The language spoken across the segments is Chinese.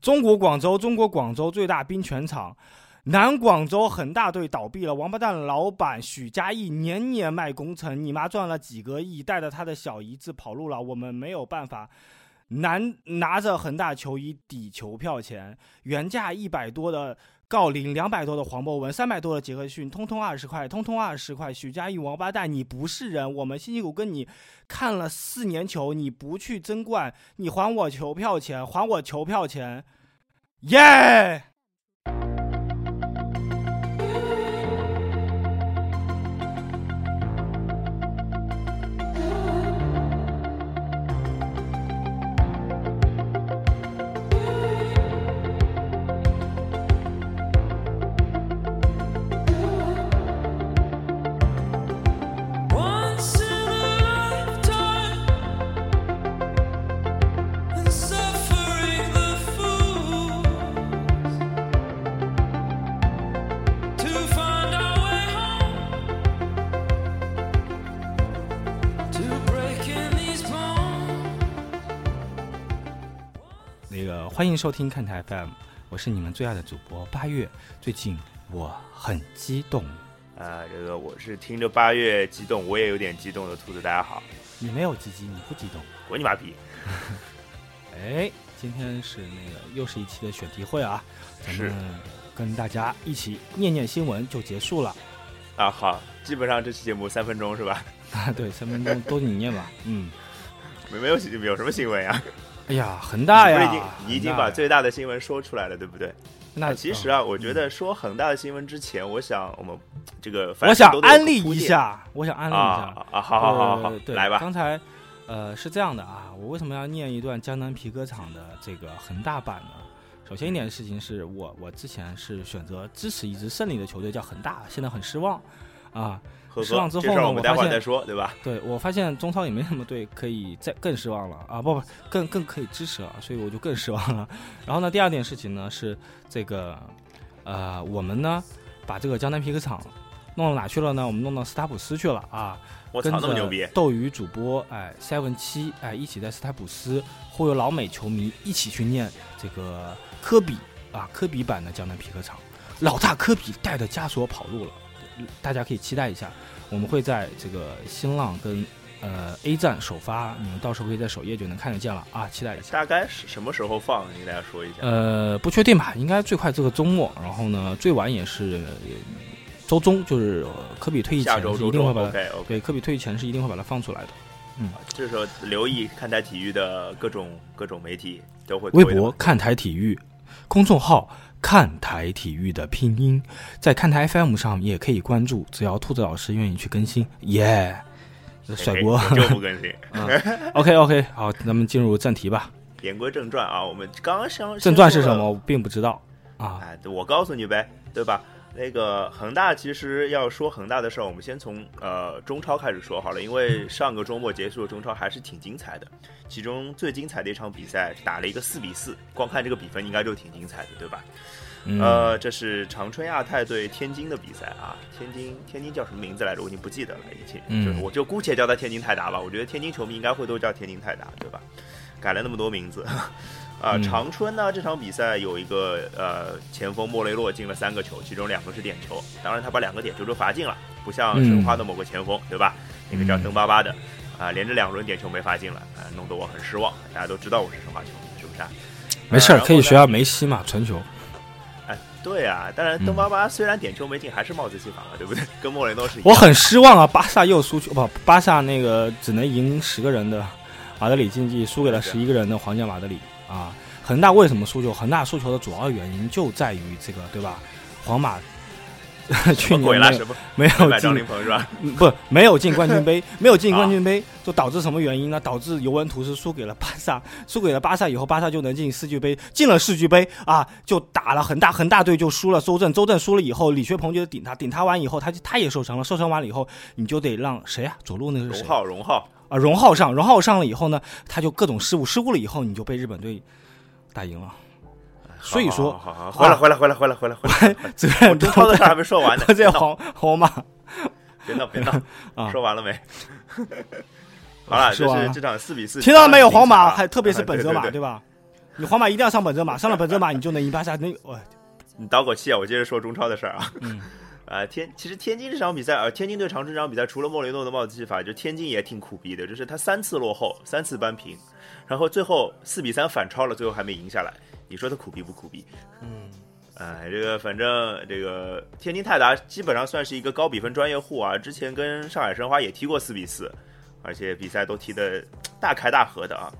中国广州，中国广州最大冰泉厂。南广州恒大队倒闭了，王八蛋老板许家印年年卖工程，你妈赚了几个亿，带着他的小姨子跑路了，我们没有办法。拿拿着恒大球衣抵球票钱，原价一百多的郜林，两百多的黄博文，三百多的杰克逊，通通二十块，通通二十块。许家印王八蛋，你不是人！我们辛辛苦苦跟你看了四年球，你不去争冠，你还我球票钱，还我球票钱，耶！欢迎收听看台 FM，我是你们最爱的主播八月。最近我很激动啊，这个我是听着八月激动，我也有点激动的兔子，大家好。你没有鸡鸡，你不激动？滚你妈逼！哎，今天是那个又是一期的选题会啊，咱们跟大家一起念念新闻就结束了。啊，好，基本上这期节目三分钟是吧？啊，对，三分钟都你念吧。嗯，没没有有什么新闻呀？哎呀，恒大呀！你已经你已经把最大的新闻说出来了，对不对？那其实啊，我觉得说恒大的新闻之前，我想我们这个，我想安利一下，我想安利一下啊！好好好好，对，来吧。刚才呃是这样的啊，我为什么要念一段江南皮革厂的这个恒大版呢？首先一点事情是我我之前是选择支持一支胜利的球队叫恒大，现在很失望啊。失望之后呢？我发现再说，对吧？对我发现中超也没什么队可以再更失望了啊！不不，更更可以支持了，所以我就更失望了。然后呢，第二件事情呢是这个，呃，我们呢把这个江南皮革厂弄到哪去了呢？我们弄到斯塔普斯去了啊！我操，那么牛逼！斗鱼主播哎，seven 七哎，一起在斯塔普斯忽悠老美球迷一起去念这个科比啊，科比版的江南皮革厂，老大科比带着枷锁跑路了。大家可以期待一下，我们会在这个新浪跟呃 A 站首发，你们到时候可以在首页就能看得见了啊！期待一下。大概是什么时候放？你给大家说一下。呃，不确定吧，应该最快这个周末，然后呢，最晚也是周中，就是科比退役前是一定会把它对科比退役前是一定会把它放出来的。嗯，这时候留意看台体育的各种各种媒体都会微博看台体育公众号。看台体育的拼音，在看台 FM 上也可以关注，只要兔子老师愿意去更新，耶！甩锅就不更新。OK OK，好，咱们进入正题吧。言归正传啊，我们刚刚相正传是什么？我并不知道啊。哎，我告诉你呗，对吧？那个恒大其实要说恒大的事儿，我们先从呃中超开始说好了，因为上个周末结束的中超还是挺精彩的，其中最精彩的一场比赛打了一个四比四，光看这个比分应该就挺精彩的，对吧？呃，这是长春亚泰对天津的比赛啊，天津天津叫什么名字来着？我已经不记得了，已经，就是我就姑且叫他天津泰达吧，我觉得天津球迷应该会都叫天津泰达，对吧？改了那么多名字。啊，长春呢这场比赛有一个呃前锋莫雷洛进了三个球，其中两个是点球，当然他把两个点球都罚进了，不像申花的某个前锋，对吧？那个叫登巴巴的，啊，连着两轮点球没罚进了，啊，弄得我很失望。大家都知道我是申花球迷，是不是？啊没事儿，可以学下梅西嘛，传球。哎，对啊，当然登巴巴虽然点球没进，还是帽子戏法了，对不对？跟莫雷诺是一样。我很失望啊，巴萨又输球，不，巴萨那个只能赢十个人的马德里竞技，输给了十一个人的皇家马德里。啊，恒大为什么输球？恒大输球的主要原因就在于这个，对吧？皇马去年没有进，是吧？不，没有进冠军杯，没有进冠军杯，就导致什么原因呢？导致尤文图斯输给了巴萨，输给了巴萨以后，巴萨就能进世俱杯，进了世俱杯啊，就打了恒大，恒大队就输了周正，周正输了以后，李学鹏就顶他，顶他完以后，他就他也受伤了，受伤完了以后，你就得让谁啊？左路那个谁？荣浩，荣浩。啊，荣浩上，荣浩上了以后呢，他就各种失误，失误了以后，你就被日本队打赢了。所以说，好好回来，回来，回来，回来，回来，回来。我中超的事还没说完呢，这皇皇马，别闹，别闹啊！说完了没？好了，就是这场四比四，听到了没有？皇马还特别是本泽马，对吧？你皇马一定要上本泽马，上了本泽马你就能赢巴萨。那我你倒口气啊！我接着说中超的事儿啊。嗯。呃，天，其实天津这场比赛，呃，天津对长春这场比赛，除了莫雷诺的帽子戏法，就天津也挺苦逼的，就是他三次落后，三次扳平，然后最后四比三反超了，最后还没赢下来。你说他苦逼不苦逼？嗯，哎，这个反正这个天津泰达基本上算是一个高比分专业户啊，之前跟上海申花也踢过四比四，而且比赛都踢得大开大合的啊。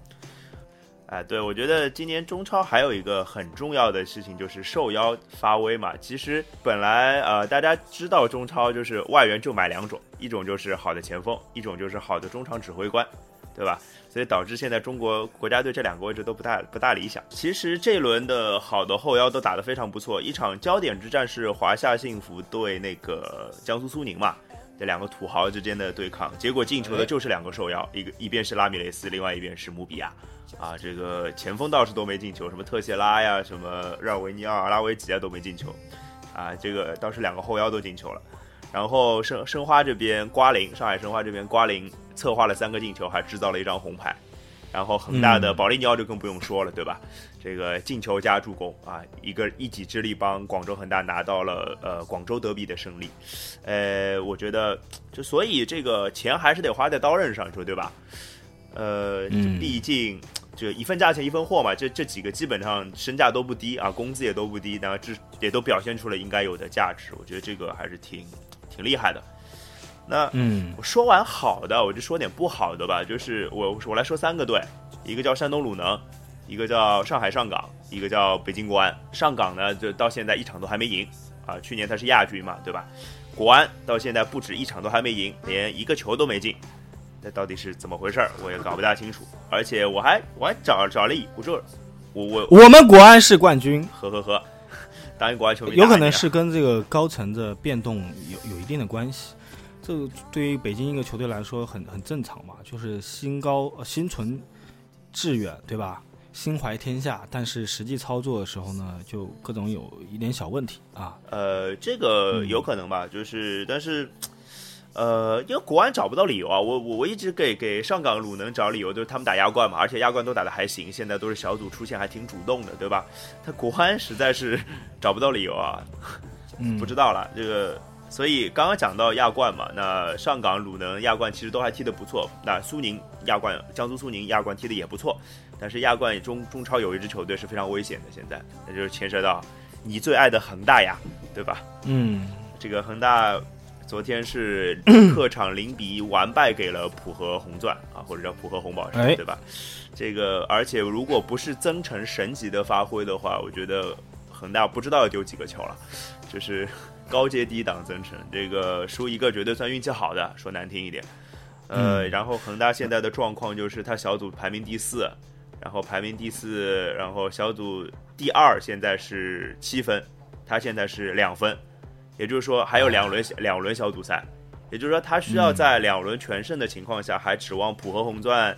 哎，对，我觉得今年中超还有一个很重要的事情就是受邀发威嘛。其实本来呃，大家知道中超就是外援就买两种，一种就是好的前锋，一种就是好的中场指挥官，对吧？所以导致现在中国国家队这两个位置都不大不大理想。其实这一轮的好的后腰都打得非常不错，一场焦点之战是华夏幸福对那个江苏苏宁嘛，这两个土豪之间的对抗，结果进球的就是两个受邀，一个一边是拉米雷斯，另外一边是姆比亚。啊，这个前锋倒是都没进球，什么特谢拉呀，什么热尔维尼奥、阿拉维奇啊都没进球，啊，这个倒是两个后腰都进球了。然后申申花这边瓜林，上海申花这边瓜林策划了三个进球，还制造了一张红牌。然后恒大的保利尼奥就更不用说了，对吧？这个进球加助攻啊，一个一己之力帮广州恒大拿到了呃广州德比的胜利。呃，我觉得就所以这个钱还是得花在刀刃上，说对吧？呃，毕竟。就一份价钱一分货嘛，这这几个基本上身价都不低啊，工资也都不低，然后这也都表现出了应该有的价值，我觉得这个还是挺挺厉害的。那嗯，我说完好的，我就说点不好的吧，就是我我来说三个队，一个叫山东鲁能，一个叫上海上港，一个叫北京国安。上港呢，就到现在一场都还没赢啊，去年他是亚军嘛，对吧？国安到现在不止一场都还没赢，连一个球都没进。那到底是怎么回事儿？我也搞不大清楚。而且我还我还找找了一，我说我我我们国安是冠军，呵呵呵。当一国安球迷，有可能是跟这个高层的变动有有一定的关系。这个对于北京一个球队来说很很正常嘛，就是心高心存志远，对吧？心怀天下，但是实际操作的时候呢，就各种有一点小问题啊。呃，这个有可能吧，就是但是。呃，因为国安找不到理由啊，我我我一直给给上港鲁能找理由，就是他们打亚冠嘛，而且亚冠都打的还行，现在都是小组出线，还挺主动的，对吧？他国安实在是 找不到理由啊，嗯 不知道了这个。所以刚刚讲到亚冠嘛，那上港鲁能亚冠其实都还踢得不错，那苏宁亚冠江苏苏宁亚冠踢得也不错，但是亚冠中中超有一支球队是非常危险的，现在那就是牵涉到你最爱的恒大呀，对吧？嗯，这个恒大。昨天是 客场零比一完败给了浦和红钻啊，或者叫浦和红宝石，对吧？这个而且如果不是增城神级的发挥的话，我觉得恒大不知道要丢几个球了。就是高阶低档增城，这个输一个绝对算运气好的，说难听一点。呃，然后恒大现在的状况就是他小组排名第四，然后排名第四，然后小组第二现在是七分，他现在是两分。也就是说，还有两轮两轮小组赛，也就是说，他需要在两轮全胜的情况下，还指望浦和红钻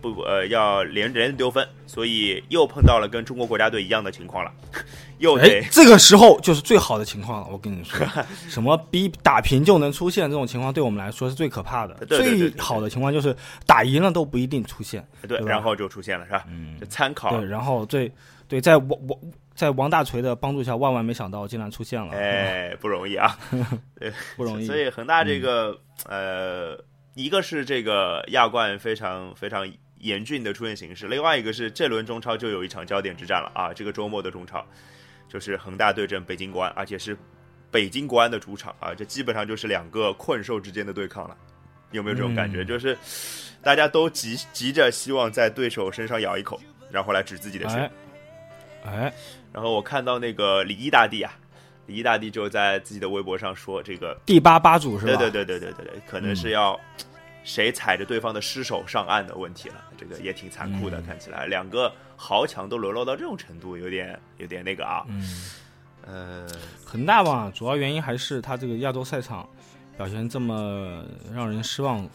不呃要连连丢分，所以又碰到了跟中国国家队一样的情况了，又得这个时候就是最好的情况了。我跟你说，什么比打平就能出现这种情况，对我们来说是最可怕的。最好的情况就是打赢了都不一定出现，对，然后就出现了，是吧？嗯，参考。对，然后最对在我我。在王大锤的帮助下，万万没想到竟然出现了，哎，不容易啊，不容易。所以恒大这个呃，一个是这个亚冠非常非常严峻的出现形势，另外一个是这轮中超就有一场焦点之战了啊，这个周末的中超就是恒大对阵北京国安，而且是北京国安的主场啊，这基本上就是两个困兽之间的对抗了，有没有这种感觉？就是大家都急急着希望在对手身上咬一口，然后来指自己的血，哎。然后我看到那个李毅大帝啊，李毅大帝就在自己的微博上说：“这个第八八组是吧？对对对对对对对，可能是要谁踩着对方的尸首上岸的问题了。这个也挺残酷的，看起来两个豪强都沦落到这种程度，有点有点那个啊。嗯，呃，恒大吧，主要原因还是他这个亚洲赛场表现这么让人失望，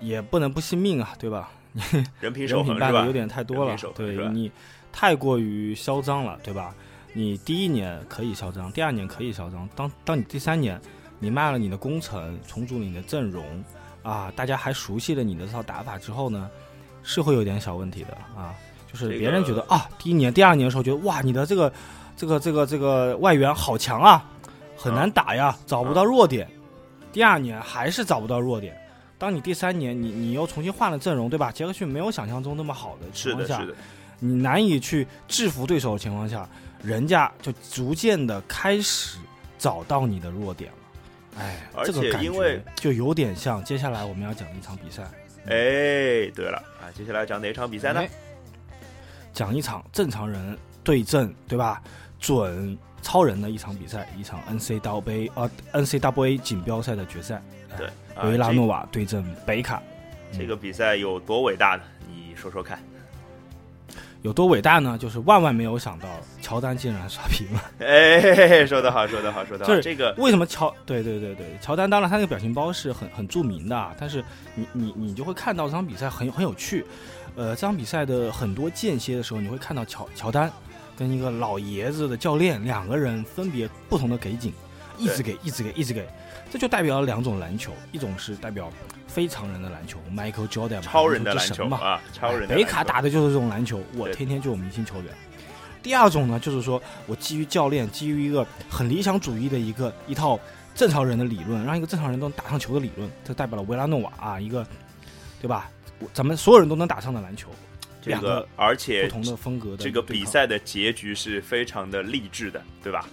也不能不信命啊，对吧？人品人品败的有点太多了，对你。太过于嚣张了，对吧？你第一年可以嚣张，第二年可以嚣张，当当你第三年，你卖了你的工程，重组你的阵容，啊，大家还熟悉了你的这套打法之后呢，是会有点小问题的啊。就是别人觉得个啊，第一年、第二年的时候觉得哇，你的这个这个这个这个外援好强啊，很难打呀，找不到弱点。第二年还是找不到弱点。当你第三年你你又重新换了阵容，对吧？杰克逊没有想象中那么好的情，况下是，的，你难以去制服对手的情况下，人家就逐渐的开始找到你的弱点了。哎，而这个感且因为觉就有点像接下来我们要讲的一场比赛，哎，对了啊，接下来讲哪场比赛呢哎？讲一场正常人对阵，对吧？准超人的一场比赛，一场 N C W A 呃 N C W A 锦标赛的决赛，对，啊维拉诺瓦对阵北卡，这这个比赛有多伟大呢？你说说看。有多伟大呢？就是万万没有想到，乔丹竟然刷屏了。哎，说得好，说得好，说得好。就是这个为什么乔？对对对对，乔丹当然他那个表情包是很很著名的啊，但是你你你就会看到这场比赛很很有趣。呃，这场比赛的很多间歇的时候，你会看到乔乔丹跟一个老爷子的教练两个人分别不同的给景，一直给，一直给，一直给，这就代表了两种篮球，一种是代表非常人的篮球，Michael Jordan 超人的篮篮球嘛，啊，超人的北卡打的就是这种篮球，我天天就有明星球员。第二种呢，就是说我基于教练，基于一个很理想主义的一个一套正常人的理论，让一个正常人都能打上球的理论，这代表了维拉诺瓦啊，一个对吧？咱们所有人都能打上的篮球，这个，而且不同的风格的这个比赛的结局是非常的励志的，对吧？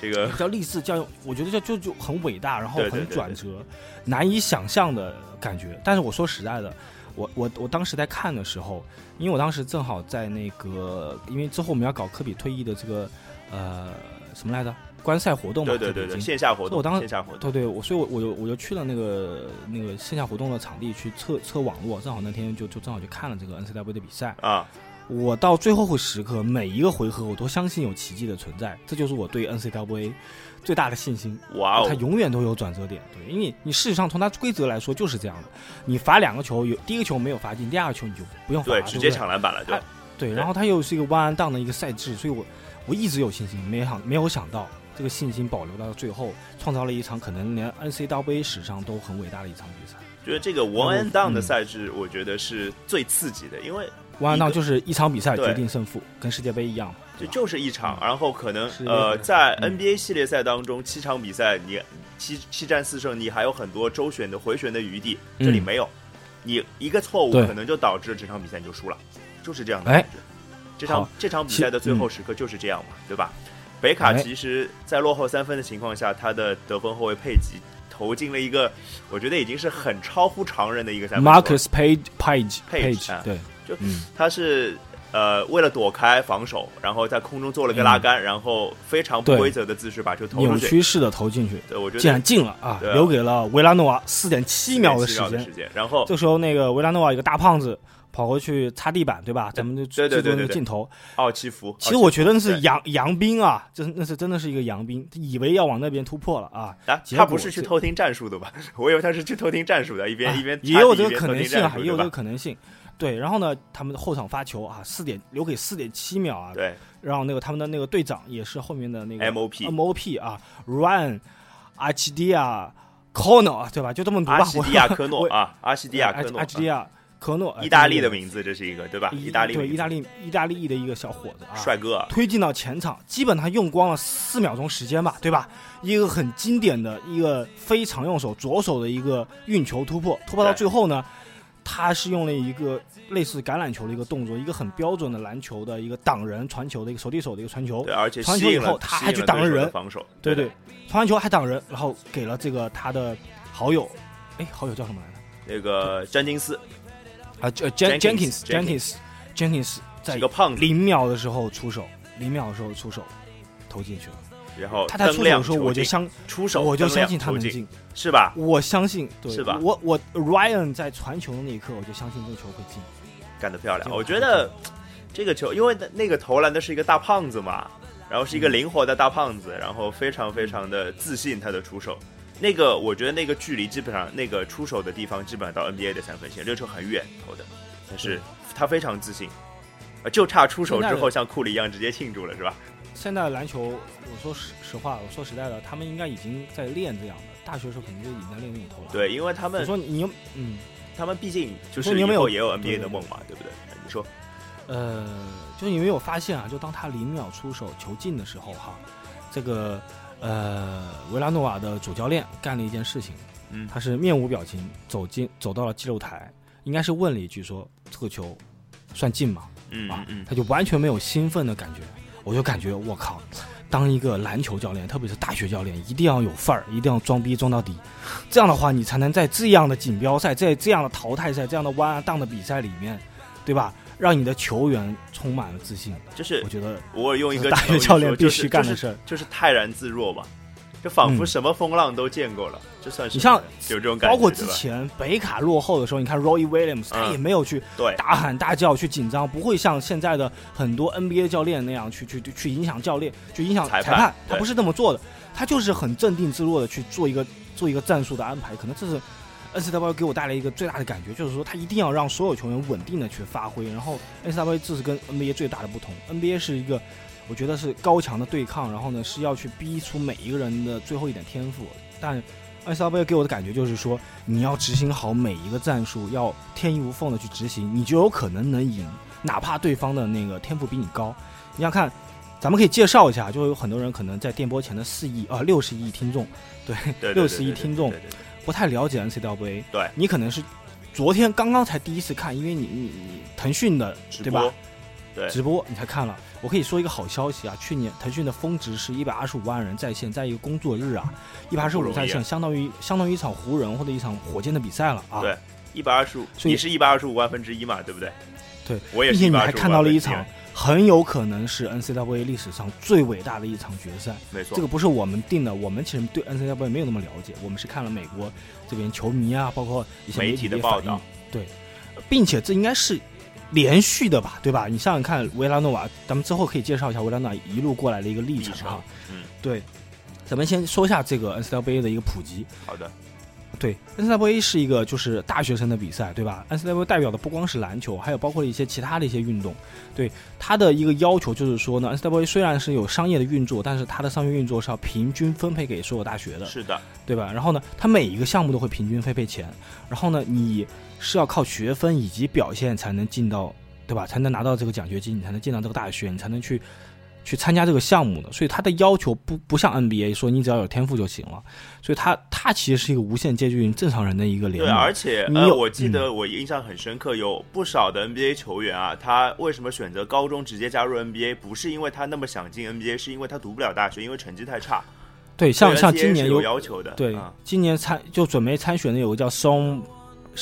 这个叫励志，叫我觉得叫就就很伟大，然后很对对对转折，难以想象的感觉。但是我说实在的，我我我当时在看的时候，因为我当时正好在那个，因为之后我们要搞科比退役的这个呃什么来着观赛活动嘛，对对对线下活动，我当时线下活动，对对，我所以我我就我就去了那个那个线下活动的场地去测测网络，正好那天就就正好去看了这个 NCAA 的比赛。啊，我到最后会时刻，每一个回合我都相信有奇迹的存在，这就是我对 NCWA 最大的信心。哇哦，它永远都有转折点，对，因为你事实上从它规则来说就是这样的，你罚两个球，有第一个球没有罚进，第二个球你就不用罚直接抢篮板了，就哎对，然后它又是一个 one and down 的一个赛制，所以我我一直有信心，没想没有想到这个信心保留到最后，创造了一场可能连 NCWA 史上都很伟大的一场比赛。觉得这个 one and down 的嗯赛制，我觉得是最刺激的，因为 down 个就是一场比赛决定胜负，跟世界杯一样，这就是一场，然后可能呃，在嗯 NBA 系列赛当中，七场比赛你七七战四胜，你还有很多周旋的回旋的余地，嗯这里没有，你一个错误可能就导致这场比赛你就输了，就是这样的哎感觉。这场这场比赛的最后时刻就是这样嘛，对吧？北卡哎其实在落后三分的情况下，他的得分后卫佩吉投进了一个，我觉得已经是很超乎常人的一个三分。Marcus Page Page Page，啊对，就嗯，他是呃为了躲开防守，然后在空中做了个拉杆，然后非常不规则的姿势把球投扭出去。曲式的投进去，对，我觉得竟然进了啊，留给了维拉诺瓦四点七秒的时间时。间，然后这时候那个维拉诺瓦一个大胖子跑过去擦地板，对吧？咱们就对对对个镜头。奥奇福，其实我觉得那是杨杨斌啊，就是那是真的是一个杨斌，以为要往那边突破了啊。啊，他不是去偷听战术的吧？我以为他是去偷听战术的，一边啊一边也有这个可能性啊，也有这个可能性。对，然后呢，他们的后场发球啊，四点留给四点七秒啊，对然后那个他们的那个队长也是后面的那个 MOP MOP 啊，Ryan 阿奇迪亚 Kono 对吧？就这么读吧。阿奇迪亚我 科诺我啊，阿奇迪亚科诺阿，奇迪亚科诺，意大利的的名字，这是一个对吧？意大利对意大利意大利裔的一个小伙子啊，帅哥啊，推进到前场，基本上用光了四秒钟时间吧，对吧？一个很经典的一个非常用手左手的一个运球突破，突破到对最后呢，他是用了一个类似橄榄球的一个动作，一个很标准的篮球的一个挡人传球的一个手递手的一个传球。对，，而且传球以后他还去挡了人。防守，对的对，传完球还挡人，然后给了这个他的好友，哎，好友叫什么来着？那个詹金斯。啊，呃，Jen Jenkins，Jenkins Jenkins Jenkins 在一个胖子，零秒的时候出手，零秒的时候出手投进去了。然后他在出灯亮手的时候，我就相出手，我就相信他能进，是吧？我相信，对，是吧我我 Ryan 在传球的那一刻，我就相信这个球会进。干得漂亮！我觉得这个球，因为那那个投篮的是一个大胖子嘛，然后是一个灵活的大胖子，然后非常非常的自信他的出手。那个我觉得那个距离基本上那个出手的地方基本上到 NBA 的三分线，这个球很远投的，但是他非常自信，呃就差出手之后像库里一样直接庆祝了，是吧？现在的篮球，我说实实话，我说实在的，他们应该已经在练这样的。大学的时候肯定就已经在练那种投了。，对，因为他我们说你有，嗯，他们毕竟就是说你有没有以后也有 NBA 的梦嘛，对不对？你说。呃，就是你没有发现啊，就当他零秒出手球进的时候哈，这个呃维拉诺瓦的主教练干了一件事情，嗯。他是面无表情走进走到了记录台，应该是问了一句说这个球算进吗？啊嗯嗯，嗯，他就完全没有兴奋的感觉，我就感觉我靠，当一个篮球教练，特别是大学教练，一定要有范儿，一定要装逼装到底，这样的话，你才能在这样的锦标赛，在这样的淘汰赛、这样的弯啊荡的比赛里面，对吧？让你的球员充满了自信。就是我觉得我用一个大学教练必须干的事儿。就是泰然自若嘛，就仿佛嗯什么风浪都见过了，就算是你像有这种感觉，包括之前北卡落后的时候，你看 Roy Williams，他嗯也没有去对大喊大叫、去紧张，不会像现在的很多 NBA 教练那样去去去影响教练、去影响裁裁判他不是这么做的，他就是很镇定自若的去做一个做一个战术的安排。可能这是 NCAA 给我带来一个最大的感觉，就是说他一定要让所有球员稳定的去发挥。然后 NCAA 这是跟 NBA 最大的不同，NBA 是一个我觉得是高强的对抗，然后呢是要去逼出每一个人的最后一点天赋，但 NCAA 给我的感觉就是说，你要执行好每一个战术，要天衣无缝的去执行，你就有可能能赢，哪怕对方的那个天赋比你高。你想看，咱们可以介绍一下，就有很多人可能在电波前的四亿啊六十亿听众，对，对六十亿听众不太了解 NCAA，对你可能是昨天刚刚才第一次看，因为你你你腾讯的对吧播？对直播你才看了。我可以说一个好消息啊，去年腾讯的峰值是一百二十五万人在线，在一个工作日啊，一百二十五在线，相当于相当于一场湖人或者一场火箭的比赛了啊。对一百二十五，你是一百二十五万分之一嘛，对不对？对，我也是并且你还看到了一场很有可能是 NCAA 历史上最伟大的一场决赛。没错，这个不是我们定的，我们其实对 NCAA 没有那么了解，我们是看了美国这边球迷啊，包括一些媒体体的报道，对，并且这应该是连续的吧，对吧？你想想看，维拉诺瓦，咱们之后可以介绍一下维拉诺瓦一路过来的一个历历程程啊。，嗯，对，咱们先说一下这个 NCAA 的一个普及。好的，对，NCAA 是一个就是大学生的比赛，对吧？NCAA 代表的不光是篮球，还有包括一些其他的一些运动。对它的一个要求就是说呢，NCAA 虽然是有商业的运作，但是它的商业运作是要平均分配给所有大学的，是的，对吧？然后呢，它每一个项目都会平均分配钱，然后呢，你是要靠学分以及表现才能进到，对吧？才能拿到这个奖学金，你才能进到这个大学，你才能去去参加这个项目的。所以他的要求不不像 NBA 说你只要有天赋就行了，所以他他其实是一个无限接近正常人的一个联对，而且我记得我印象很深刻，有不少的 NBA 球员啊，他为什么选择高中直接加入 NBA？不是因为他那么想进 NBA，是因为他读不了大学，因为成绩太差。对，像像今年有要求的，对啊，今年参就准备参选的有个叫松，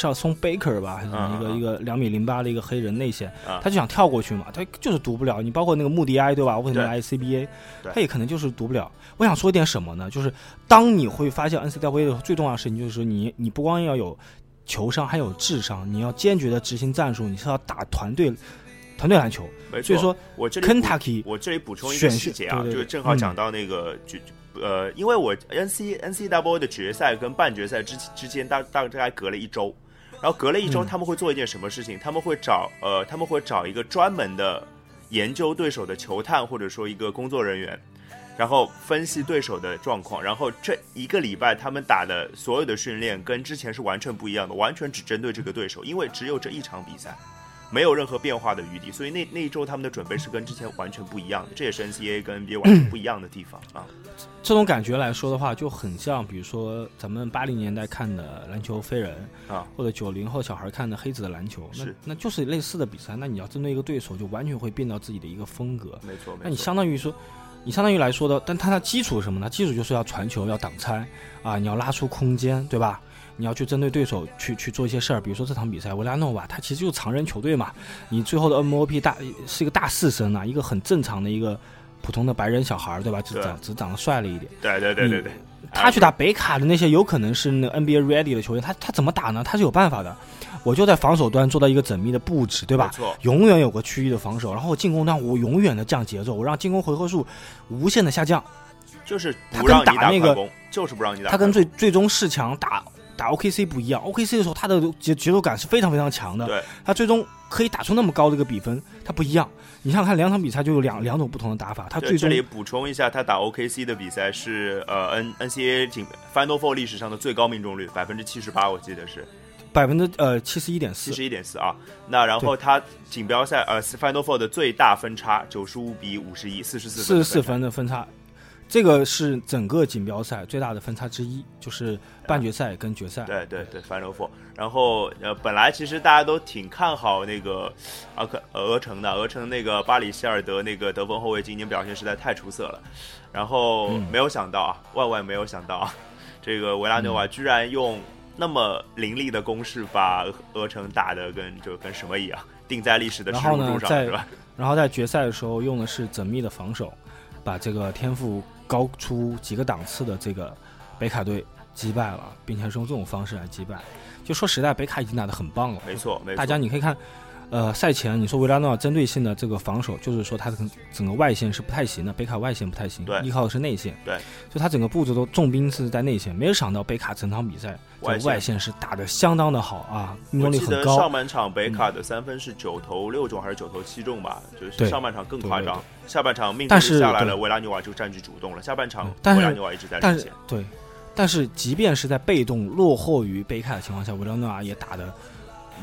叫松 Baker 吧，还是一个一个两米零八的一个黑人内线啊，他就想跳过去嘛，他就是读不了。你包括那个穆迪埃对吧？为什么 ICBA，他也可能就是读不了。我想说点什么呢？就是当你会发现 NCAA 的最重要的事情，就是说你你不光要有球商，还有智商，你要坚决的执行战术，你是要打团队团队篮球。没错。所以说我这里补 Kentucky 我这里补充一个细节啊，就是正好嗯讲到那个决、呃，因为我 N C N C W 的决赛跟半决赛之之间大大概隔了一周，然后隔了一周嗯他们会做一件什么事情？他们会找呃他们会找一个专门的研究对手的球探或者说一个工作人员。然后分析对手的状况，然后这一个礼拜他们打的所有的训练跟之前是完全不一样的，完全只针对这个对手，因为只有这一场比赛，没有任何变化的余地，所以那那一周他们的准备是跟之前完全不一样的，这也是 NCAA 跟 NBA 完全不一样的地方啊。这种感觉来说的话，就很像，比如说咱们八零年代看的篮球飞人啊，或者九零后小孩看的黑子的篮球，那是那就是类似的比赛。那你要针对一个对手，就完全会变到自己的一个风格。没错，没错。那你相当于说，你相当于来说的，但它的基础是什么呢？基础就是要传球，要挡拆啊，你要拉出空间，对吧？你要去针对对手去去做一些事儿，比如说这场比赛，维拉诺瓦他其实就是常人球队嘛，你最后的 MOP 大是一个大四生啊，一个很正常的一个普通的白人小孩儿，对吧？只长只长得帅了一点。对对对对对，他去打北卡的那些有可能是那个 NBA ready 的球员，他他怎么打呢？他是有办法的。我就在防守端做到一个缜密的布置，对吧？错，永远有个区域的防守，然后进攻端我永远的降节奏，我让进攻回合数无限的下降。就是他跟不让你打那个打快攻，就是不让你打。他跟最最终四强打打 OKC 不一样，OKC 的时候他的节节奏感是非常非常强的，对，他最终可以打出那么高的一个比分，他不一样。你想想看，两场比赛就有两两种不同的打法，他，最终这里补充一下，他打 OKC 的比赛是呃 N NCAA 仅 Final Four 历史上的最高命中率，百分之七十八，我记得是。百分之呃七十一点四，七十一点四啊。那然后他锦标赛呃 Final Four 的最大分差九十五比五十一，四十四四十四分的分差。这个是整个锦标赛最大的分差之一，就是半决赛跟决赛。对对对，Final Four。然后呃，本来其实大家都挺看好那个阿克俄城的，俄城那个巴里希尔德那个得分后卫今年表现实在太出色了。然后没有想到啊，万万没有想到啊，这个维拉纽瓦居然用那么凌厉的攻势把俄城打的跟就跟什么一样，定在历史的耻辱柱上，是吧？然后在决赛的时候用的是缜密的防守，把这个天赋。高出几个档次的这个北卡队击败了，并且是用这种方式来击败。就说实在，北卡已经打得很棒了。没错，没错大家你可以看，呃，赛前你说维拉诺瓦针对性的这个防守，就是说他的整个外线是不太行的，北卡外线不太行，依靠的是内线。对，就他整个布置都重兵是在内线，没有想到北卡整场比赛外线是打的相当的好啊，命中率很高。上半场北卡的三分是九投六中还是九投七中吧？就是上半场更夸张。下半场命中率下来了，维拉纽瓦就占据主动了。下半场维拉纽瓦一直在领先。对，但是即便是在被动落后于北卡的情况下，维拉诺瓦也打的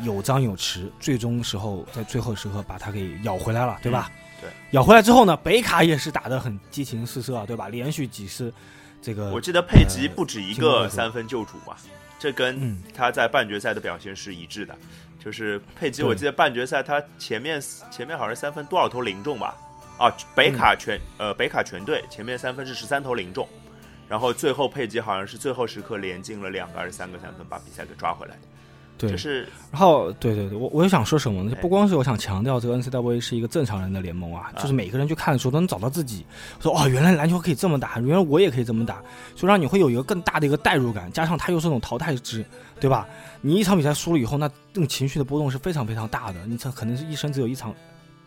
有张有弛，最终时候在最后时刻把他给咬回来了，对吧？对，咬回来之后呢，北卡也是打得很激情四射，对吧？连续几次这个，我记得佩吉不止一个三分救主嘛，这跟他在半决赛的表现是一致的。就是佩吉，我记得半决赛他前面前面好像三分多少投零中吧。啊，北卡全呃北卡全队前面三分是十三投零中，然后最后佩吉好像是最后时刻连进了两个还是三个三分，把比赛给抓回来。对，就是，然后对对对，我我也想说什么呢？不光是我想强调这个 NCAA 是一个正常人的联盟啊，就是每个人去看的时候都能找到自己，说哦，原来篮球可以这么打，原来我也可以这么打，就让你会有一个更大的一个代入感，加上它又是那种淘汰制，对吧？你一场比赛输了以后，那这种情绪的波动是非常非常大的，你这可能是一生只有一场。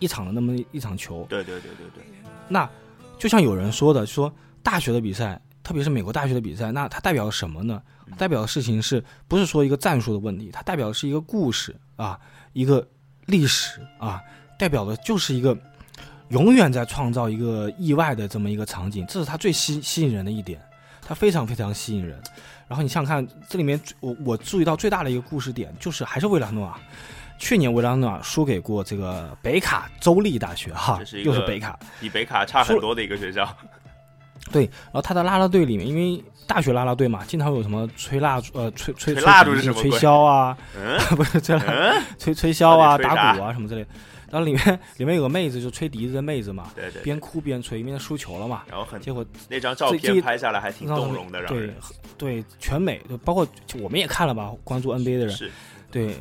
一场的那么一场球，对对对对对。那就像有人说的，说大学的比赛，特别是美国大学的比赛，那它代表了什么呢？代表的事情是不是说一个战术的问题？它代表的是一个故事啊，一个历史啊，代表的就是一个永远在创造一个意外的这么一个场景，这是它最吸吸引人的一点，它非常非常吸引人。然后你想想看，这里面我我注意到最大的一个故事点，就是还是维拉诺啊。去年维拉诺瓦输给过这个北卡州立大学，哈，又是北卡，比北卡差很多的一个学校。对，然后他的啦啦队里面，因为大学啦啦队嘛，经常有什么吹蜡烛，呃，吹吹吹蜡烛是 吹箫啊，不是吹吹吹箫啊，打鼓啊什么之类。然后里面里面有个妹子，就吹笛子的妹子嘛，对对，边哭边吹，因为她输球了嘛。然后很结果那张照片拍下来还挺动容的，对对，全美就，包括我们也看了吧，关注 NBA 的人，对。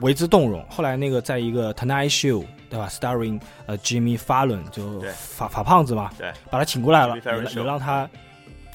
为之动容。后来那个在一个 Tonight Show，对吧？Starring 呃 Jimmy Fallon，就法法胖子嘛，对，把他请过来了，也也让他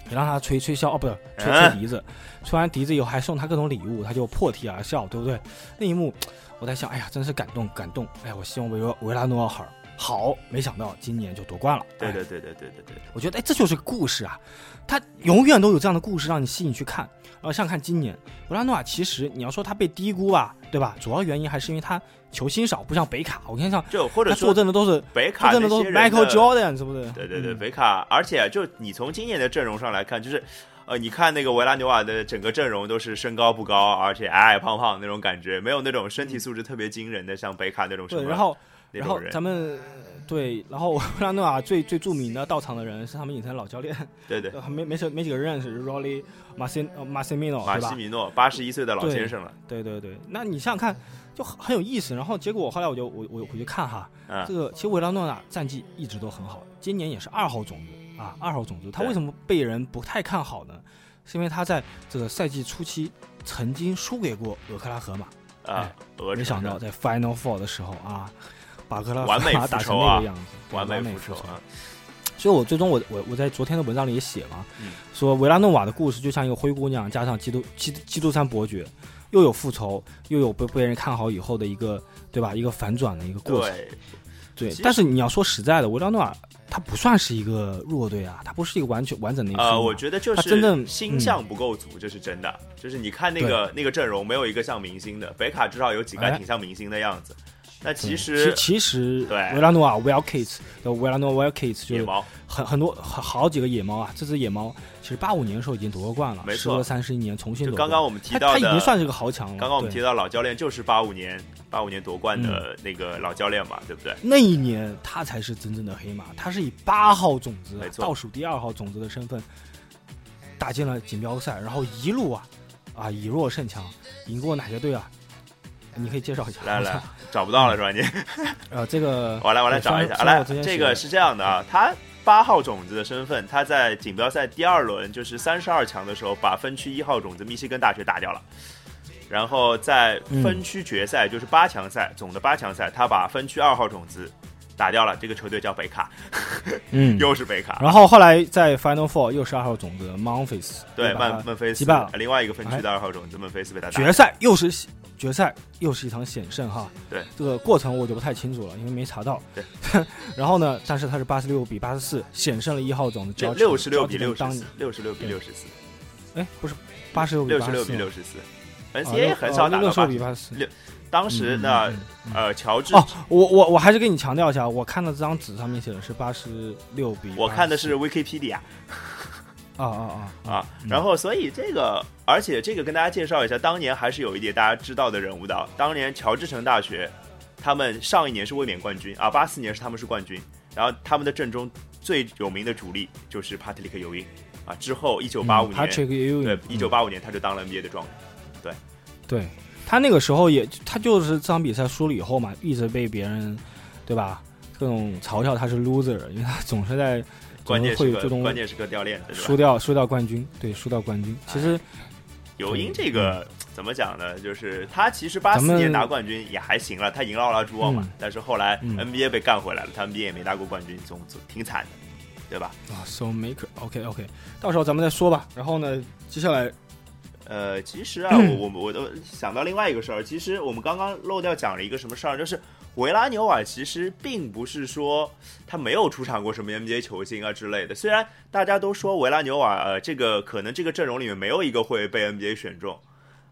也让他吹吹箫，哦，不是吹吹笛子。吹完笛子以后还送他各种礼物，他就破涕而笑，对不对？那一幕我在想，哎呀，真是感动感动。哎呀，我希望维维拉诺好好，没想到今年就夺冠了。对对对对对对对，我觉得哎，这就是个故事啊，他永远都有这样的故事让你吸引去看。然后像看今年维拉诺瓦，其实你要说他被低估吧。对吧？主要原因还是因为他球星少，不像北卡。我跟你讲，就或者坐镇的都是北卡坐镇的都是 Michael Jordan，是不是？对对对，北卡。而且就你从今年的阵容上来看，就是呃，你看那个维拉纽瓦的整个阵容都是身高不高，而且矮矮胖胖那种感觉，没有那种身体素质特别惊人的，像北卡那种。对，然后然后咱们对，然后维拉诺瓦最最著名的到场的人是他们影城老教练。对对，没没没几个人认识，Rolly。马西马西米诺，马西米诺，八十一岁的老先生了。对对对，那你想想看，就很有意思。然后结果后来我就我我回去看哈，这个其实维拉诺瓦战绩一直都很好，今年也是二号种子啊，二号种子。他为什么被人不太看好呢？是因为他在这个赛季初期曾经输给过俄克拉荷马啊，没想到在 Final Four 的时候啊，把克拉完美 打成那个样子，完美复仇啊。所以，我最终我我我在昨天的文章里也写嘛，说维拉诺瓦的故事就像一个灰姑娘加上基督基基督山伯爵，又有复仇，又有被被人看好以后的一个对吧？一个反转的一个过程。对，但是你要说实在的，维拉诺瓦他不算是一个弱队啊，他不是一个完全完整的。呃，我觉得就是真正星象不够足，这是真的。就是你看那个那个阵容，没有一个像明星的。北卡至少有几个挺像明星的样子。那其其实其实对维拉诺瓦 Wild Kids 的维拉诺 w e l l k i t s 就是野猫很很多好好几个野猫啊，这只野猫其实八五年的时候已经夺过冠了，没错时隔三十一年重新夺刚刚我们提到的，他已经算是个豪强了。刚刚我们提到老教练就是八五年八五年夺冠嗯的那个老教练嘛，对不对？那一年他才是真正的黑马，他是以八号种子倒数第二号种子的身份打进了锦标赛，然后一路啊啊以弱胜强，赢过哪些队啊？你可以介绍一下。来来，找不到了是吧？你 呃，这个 我来我来找一下。来，这个是这样的啊，他八号种子的身份，他在锦标赛第二轮就是三十二强的时候，把分区一号种子密西根大学打掉了。然后在分区决赛，就是八强赛总的八强赛，他把分区二号种子打掉了。这个球队叫北卡，嗯，又是北卡。然后后来在 Final Four 又是二号种子 Memphis，对，把孟孟菲斯击败了另外一个分区的二号种子孟菲斯被他打决赛又是决赛又是一场险胜哈。对，这个过程我就不太清楚了，因为没查到。对，然后呢，但是他是八十六比八十四险胜了一号种子，六十六比六当十四，六十六比六十四，哎，不是八十六比六十六比六十四。NCAA 很少打到六十六比八十四。当时呢，呃，乔治哦，我我我还是跟你强调一下，我看到这张纸上面写的是八十六比，我看的是 Wikipedia。啊啊啊啊！然后，所以这个，而且这个跟大家介绍一下，当年还是有一点大家知道的人物的。当年乔治城大学，他们上一年是卫冕冠军啊，八四年是他们是冠军。然后他们的阵中最有名的主力就是帕特里克尤因啊。之后一九八五年，对，一九八五年他就当了 NBA 的状元。对，对他那个时候也，他就是这场比赛输了以后嘛，一直被别人，对吧？各种嘲笑他是 loser，因为他总是在关键会最终关键时刻掉链子，输掉输掉冠军，对，输掉冠军。其实尤因这个怎么讲呢？就是他其实八四年拿冠军也还行了，他赢了奥拉朱旺嘛，但是后来 NBA 被干回来了，他 NBA 也没拿过冠军，总总挺惨的，对吧？啊，So Maker，OK OK，到时候咱们再说吧。然后呢，接下来。呃，其实啊，我我我都想到另外一个事儿。其实我们刚刚漏掉讲了一个什么事儿，就是维拉纽瓦其实并不是说他没有出场过什么 NBA 球星啊之类的。虽然大家都说维拉纽瓦呃这个可能这个阵容里面没有一个会被 NBA 选中，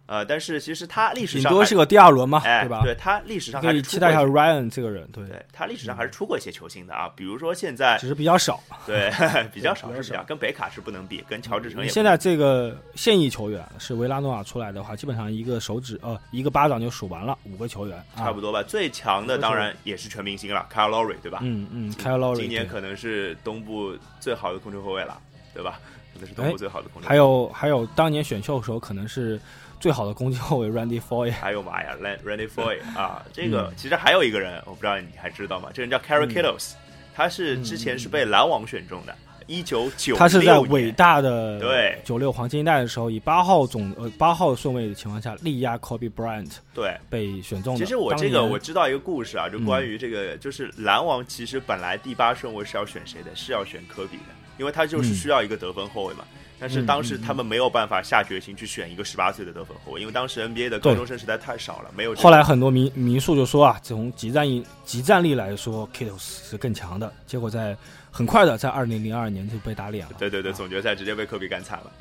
呃，但是其实他历史上顶多是个第二轮嘛，哎、对吧？对他历史上可以期待一下 Ryan 这个人，对，对他历史上还是出过一些球星的啊，比如说现在只是比较少，对，比较少是比较跟北卡是不能比，跟乔治城也。现在这个现役球员是维拉诺瓦出来的话，基本上一个手指呃一个巴掌就数完了五个球员，差不多吧。最强的当然也是全明星了 Lowry 对吧？嗯嗯 Lowry 今年可能是东部最好的控球后卫了，对吧？可能是东部最好的控球。还有还有，当年选秀的时候可能是。最好的攻击后卫 Randy Foy，还有妈呀，Randy Foy 啊，这个嗯其实还有一个人，我不知道你还知道吗？这人叫 Kerry Kittles，他是之前是被篮网选中的，一九九他是在伟大的对九六黄金一代的时候，以八号总呃八号顺位的情况下力压 Kobe Bryant，对，被选中的。其实我这个我知道一个故事啊，嗯就关于这个，就是篮网其实本来第八顺位是要选谁的？是要选科比的，因为他就是需要一个得分后卫嘛。但是当时他们没有办法下决心去选一个十八岁的得分后卫，因为当时 NBA 的高中生实在太少了，没有。后来很多民民宿就说啊，从集战力集战力来说，Kittles 是更强的。结果在很快的在二零零二年就被打脸了。对对对，啊、总决赛直接被科比干惨了。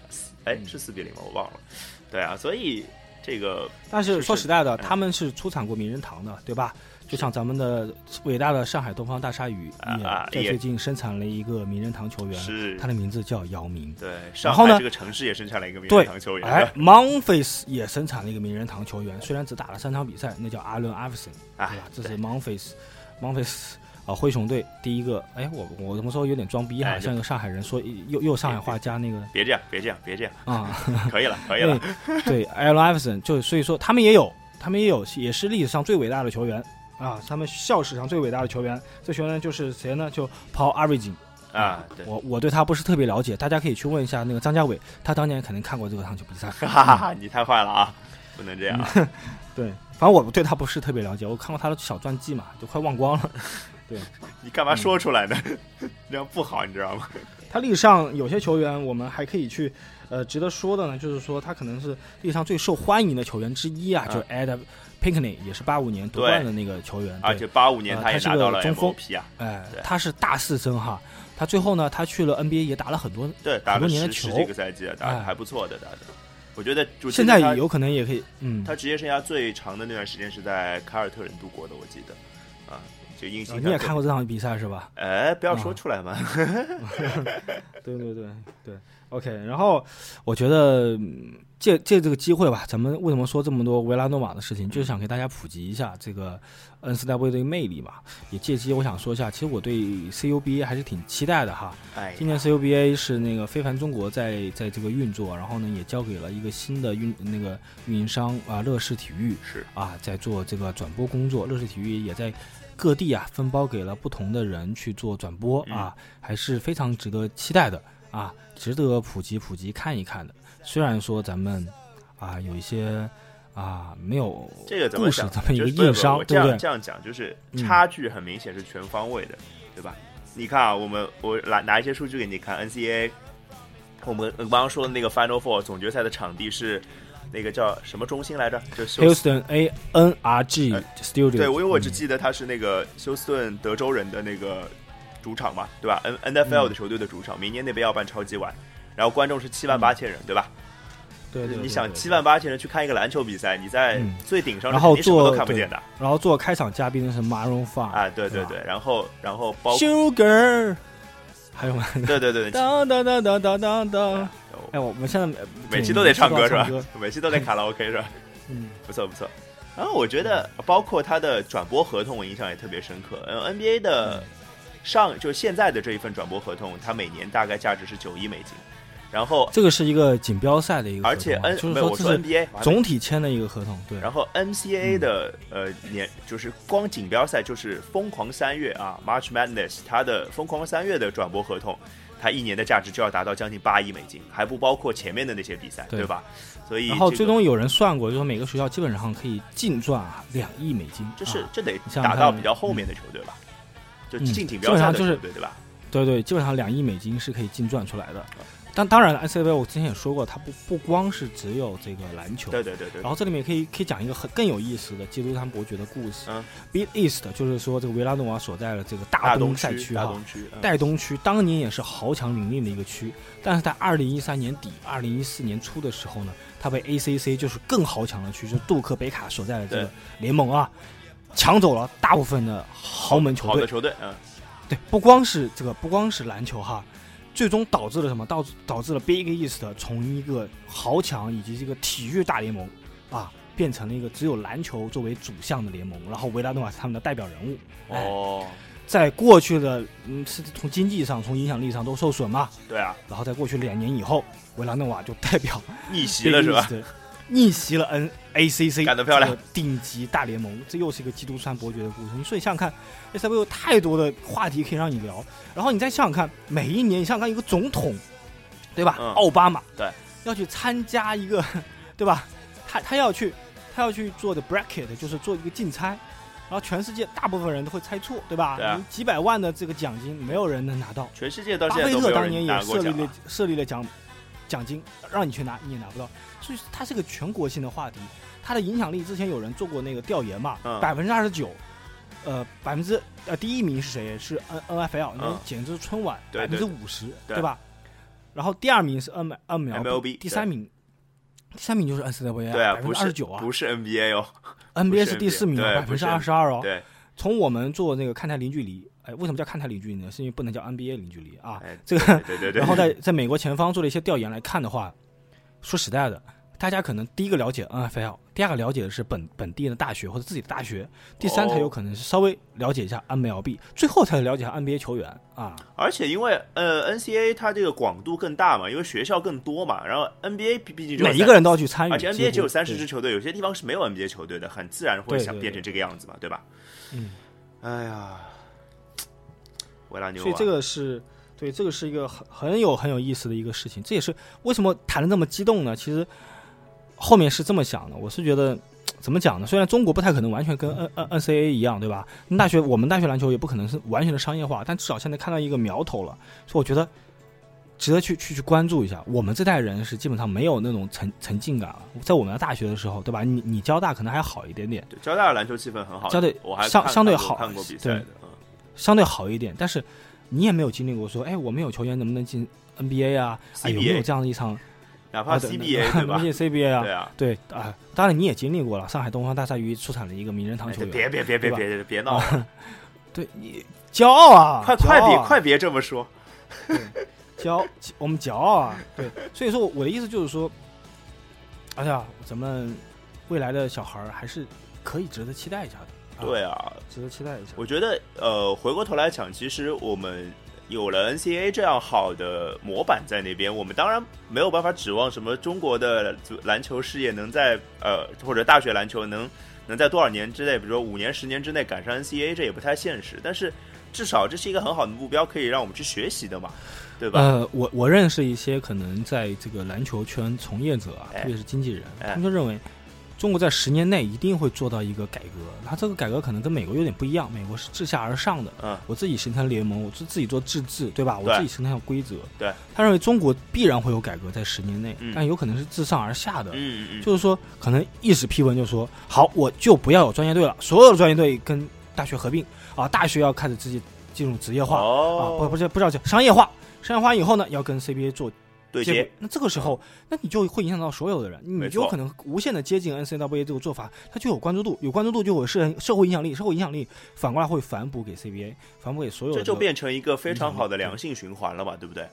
哎，是四比零吗？我忘了。对啊，所以这个。但是说实在的，嗯、他们是出产过名人堂的，对吧？就像咱们的伟大的上海东方大鲨鱼啊，在最近生产了一个名人堂球员，是他的名字叫姚明。对，然后呢，这个城市也生产了一个名人堂球员。哎，Memphis 也生产了一个名人堂球员，虽然只打了三场比赛，那叫阿伦·艾弗森，对吧？这是 Memphis，Memphis 啊，灰熊队第一个。哎，我我怎么说有点装逼哈、哎，像一个上海人说又又上海话加那个。别这样，别这样，别这样啊！可以了，可以了。对，艾伦·艾弗森，就所以说他们也有，他们也有，也是历史上最伟大的球员。啊，他们校史上最伟大的球员，这球员就是谁呢？就 Paul Averaging 啊，对，我我对他不是特别了解，大家可以去问一下那个张家伟，他当年肯定看过这个场球比赛。哈哈哈，你太坏了啊，不能这样。对，反正我对他不是特别了解，我看过他的小传记嘛，就快忘光了。对，你干嘛说出来呢？这样不好，你知道吗？他历史上有些球员，我们还可以去，呃，值得说的呢，就是说他可能是历史上最受欢迎的球员之一啊，嗯、就是 Ed Pinkney，也是八五年夺冠的那个球员，而且八五年他也拿到了中锋啊，哎，他是大四生哈，他最后呢，他去了 NBA 也打了很多对，打很多年的球，十几个赛季，打的还不错的，打的。我觉得就现在有可能也可以，嗯，他职业生涯最长的那段时间是在凯尔特人度过的，我记得啊，就印象。你也看过这场比赛是吧？哎，不要说出来嘛。对对对对，OK。然后我觉得。借借这个机会吧，咱们为什么说这么多维拉诺瓦的事情，就是想给大家普及一下这个 N 四 W 的魅力嘛。也借机我想说一下，其实我对 CUBA 还是挺期待的哈。哎，今年 CUBA 是那个非凡中国在在这个运作，然后呢也交给了一个新的运那个运营商啊，乐视体育是啊，在做这个转播工作。乐视体育也在各地啊分包给了不同的人去做转播啊，还是非常值得期待的啊，值得普及普及看一看的。虽然说咱们啊有一些啊没有这个故事这么一个硬伤，对不对？这样讲就是差距很明显是全方位的，对吧？你看啊，我们我拿拿一些数据给你看，NCAA，我们刚刚说的那个 Final Four 总决赛的场地是那个叫什么中心来着？就 Houston A N R G Studio。对，我因为我只记得它是那个休斯顿德州人的那个主场嘛，对吧？N N F L 的球队的主场，明年那边要办超级碗。然后观众是七万八千人，对吧？对对。你想七万八千人去看一个篮球比赛，你在最顶上，然后做都看不见的。然后做开场嘉宾的是 Maroon Five 啊，对对对。然后然后包 Sugar，还有吗？对对对。当当当当当当当。哎，我们现在每期都得唱歌是吧？每期都得卡拉 OK 是吧？嗯，不错不错。然后我觉得，包括他的转播合同，我印象也特别深刻。嗯，NBA 的上就现在的这一份转播合同，它每年大概价值是九亿美金。然后这个是一个锦标赛的一个，而且 N 就是说这是 NBA 总体签的一个合同，对。然后 NCAA 的呃年就是光锦标赛就是疯狂三月啊，March Madness，它的疯狂三月的转播合同，它一年的价值就要达到将近八亿美金，还不包括前面的那些比赛，对吧？所以然后最终有人算过，就是每个学校基本上可以净赚啊两亿美金，这是这得打到比较后面的球队吧？就进锦标赛的球队对吧？对对，基本上两亿美金是可以净赚出来的。当当然了，NCAA 我之前也说过，它不不光是只有这个篮球，对对对对。然后这里面可以可以讲一个很更有意思的基督山伯爵的故事。嗯，Big East 就是说这个维拉诺瓦所在的这个大东赛区哈，大东区大东区当年也是豪强林立的一个区，但是在二零一三年底、二零一四年初的时候呢，它被 ACC 就是更豪强的区，就是杜克北卡所在的这个联盟啊，抢走了大部分的豪门球队。好的球队，嗯，对，不光是这个，不光是篮球哈。最终导致了什么？导导致了 Big East 从一个豪强以及这个体育大联盟啊，变成了一个只有篮球作为主项的联盟。然后维拉诺瓦是他们的代表人物。哦，在过去的嗯，是从经济上、从影响力上都受损嘛？对啊。然后在过去两年以后，维拉诺瓦就代表逆袭了，是吧？逆袭了 N A C C，干得漂亮！顶级大联盟，这又是一个基督山伯爵的故事。所以想想看，S W 有太多的话题可以让你聊。然后你再想想看，每一年你想想看，一个总统，对吧？奥巴马对，要去参加一个，对吧？他他要去，他要去做的 bracket，就是做一个竞猜。然后全世界大部分人都会猜错，对吧？对啊。几百万的这个奖金，没有人能拿到。全世界到现在都巴菲特当年也设立了设立了奖奖金，让你去拿，你也拿不到。所以它是个全国性的话题，它的影响力之前有人做过那个调研嘛，百分之二十九，呃，百分之呃第一名是谁？是 N N F L，那简直是春晚，百分之五十，对吧？然后第二名是 N N M L B，第三名，第三名就是 N C W A，对啊，百分之二十九啊，不是 N B A 哦，N B A 是第四名，百分之二十二哦。对，从我们做那个看台零距离，哎，为什么叫看台零距离呢？是因为不能叫 N B A 零距离啊，这个，对对对。然后在在美国前方做了一些调研来看的话，说实在的。大家可能第一个了解 NFL，第二个了解的是本本地的大学或者自己的大学，第三才有可能是稍微了解一下 MLB，最后才了解下 NBA 球员啊。而且因为呃 NCAA 它这个广度更大嘛，因为学校更多嘛，然后 NBA 毕竟每一个人都要去参与，而且 NBA 只有三十支球队，有些地方是没有 NBA 球队的，很自然会想变成这个样子嘛，对吧？嗯，哎呀，维拉纽所以这个是对这个是一个很很有很有意思的一个事情，这也是为什么谈的这么激动呢？其实。后面是这么想的，我是觉得，怎么讲呢？虽然中国不太可能完全跟 N N N C A 一样，对吧？大学我们大学篮球也不可能是完全的商业化，但至少现在看到一个苗头了，所以我觉得值得去去去关注一下。我们这代人是基本上没有那种沉沉浸感了，在我们的大学的时候，对吧？你你交大可能还好一点点，对交大的篮球气氛很好，交对我还相相对好，看过比赛的，相对好一点。但是你也没有经历过说，哎，我们有球员能不能进 N B A 啊？啊，有没有这样的一场？哪怕 CBA 那对吧？那些 CBA 啊对，啊，对啊，当然你也经历过了，上海东方大鲨鱼出产了一个名人堂哎球员，别别别别别别闹，对你骄傲啊，快快别快别这么说，骄 我们骄傲啊，对，所以说我的意思就是说，哎呀，咱们未来的小孩儿还是可以值得期待一下的，啊对啊，值得期待一下。我觉得呃，回过头来讲，其实我们有了 NCAA 这样好的模板在那边，我们当然没有办法指望什么中国的足篮球事业能在呃或者大学篮球能能在多少年之内，比如说五年、十年之内赶上 NCAA，这也不太现实。但是至少这是一个很好的目标，可以让我们去学习的嘛，对吧？呃，我我认识一些可能在这个篮球圈从业者啊，哎特别是经纪人，哎他们就认为中国在十年内一定会做到一个改革。它这个改革可能跟美国有点不一样，美国是自下而上的，嗯，我自己形成联盟，我自自己做自治，对吧？我自己形成规则。对，他认为中国必然会有改革在十年内，嗯但有可能是自上而下的。嗯嗯嗯，就是说，可能一时批文就说好，我就不要有专业队了，所有的专业队跟大学合并啊，大学要开始自己进入职业化、啊，不哦，不是不知道叫商业化，商业化以后呢，要跟 CBA 做对接。那这个时候，那你就会影响到所有的人，你就有可能无限的接近 N C W A 这个做法，它就有关注度，有关注度就有社社会影响力，社会影响力反过来会反哺给 CBA，反哺给所有的这就变成一个非常好的良性循环了嘛，对不对？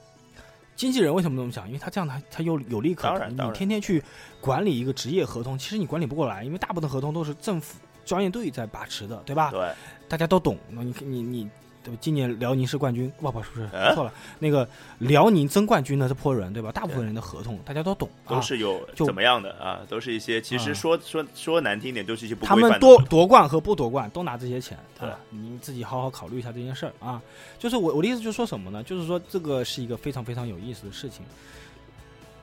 经纪人为什么这么想？因为他这样他他有有利可图。你天天去管理一个职业合同，其实你管理不过来，因为大部分合同都是政府专业队在把持的，对吧？对，大家都懂。那你你你，对吧？今年辽宁是冠军，哇不不是啊错了，那个辽宁争冠军的是波人，对吧？大部分人的合同大家都懂，啊、都是有就怎么样的啊？都是一些其实啊说说说难听点，都是一些不他们夺夺冠和不夺冠都拿这些钱，对吧？你自己好好考虑一下这件事儿啊。就是我我的意思就是说什么呢？就是说这个是一个非常非常有意思的事情。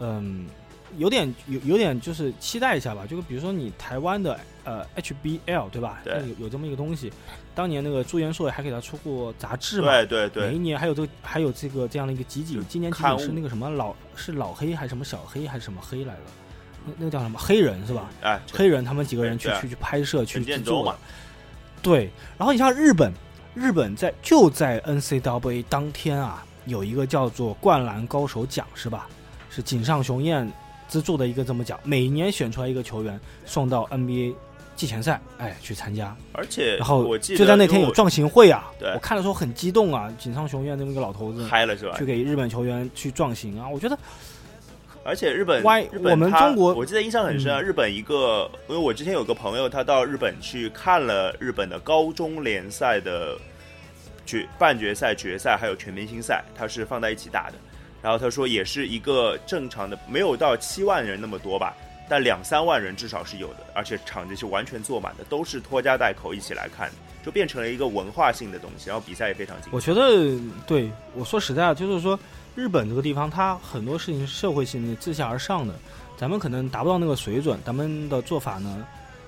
嗯，有点有有点就是期待一下吧。就是比如说你台湾的呃 HBL 对吧？对那有有这么一个东西。当年那个朱元硕还给他出过杂志嘛。对对对，每一年还有这个还有这个这样的一个集锦，今年集锦是那个什么老是老黑还是什么小黑还是什么黑来了？那那个叫什么黑人是吧？哎，黑人他们几个人去去去拍摄去制作嘛，对。然后你像日本，日本在就在 NCAA 当天啊，有一个叫做灌篮高手奖是吧？是井上雄彦资助的一个这么奖，每年选出来一个球员送到 NBA 季前赛，哎，去参加。而且然后我记得就在那天有壮行会啊，对我看的时候很激动啊，井上雄彦那么一个老头子嗨了是吧去？给日本球员去壮行啊，我觉得而且日本 Why- 日本我们中国我记得印象很深啊。日本一个，因为我之前有个朋友，他到日本去看了日本的高中联赛的决半决赛、决赛还有全明星赛，他是放在一起打的。然后他说，也是一个正常的，没有到七万人那么多吧，但两三万人至少是有的，而且场地是完全坐满的，都是拖家带口一起来看，就变成了一个文化性的东西。然后比赛也非常精彩。我觉得，对我说实在的，就是说，日本这个地方，它很多事情是社会性的、自下而上的，咱们可能达不到那个水准。咱们的做法呢，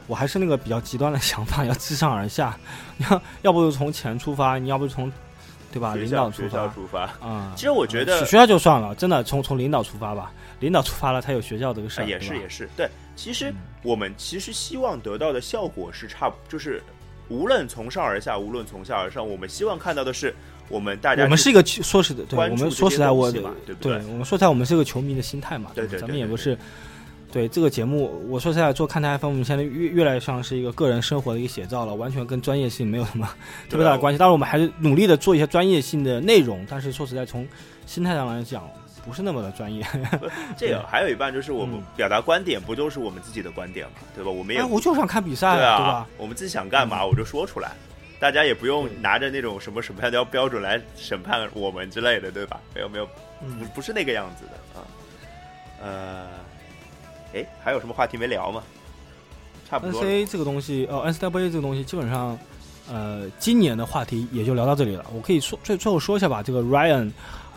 我还是那个比较极端的想法，要自上而下。你 要要不就从钱出发，你要不就从，对吧？领导出发出发，啊。其实我觉得学学校就算了，真的从从领导出发吧，领导出发了，他有学校这个事儿，啊，也是也是，对，其实嗯。我们其实希望得到的效果是差不，就是无论从上而下，无论从下而上，我们希望看到的是我们大家我们是一个说实的，对我们说实在，我对不对我们说实在，我们是一个球迷的心态嘛，吧对对对对咱们也不是。对这个节目，我说实在，做看台 FM，我们现在越越来越像是一个个人生活的一个写照了，完全跟专业性没有什么特别大的关系。当然，我们还是努力的做一些专业性的内容，但是说实在，从心态上来讲，不是那么的专业。这个还有一半就是我们嗯表达观点，不就是我们自己的观点嘛，对吧？我们也哎，我就想看比赛，对对吧啊？，我们自己想干嘛我就说出来，大家也不用拿着那种什么审判标标准来审判我们之类的，对吧？没有没有，不嗯，不是那个样子的啊。呃，哎，还有什么话题没聊吗？差不多。NCA 这个东西，哦，NCAA 这个东西，基本上，呃，今年的话题也就聊到这里了。我可以说最最后说一下吧，这个 Ryan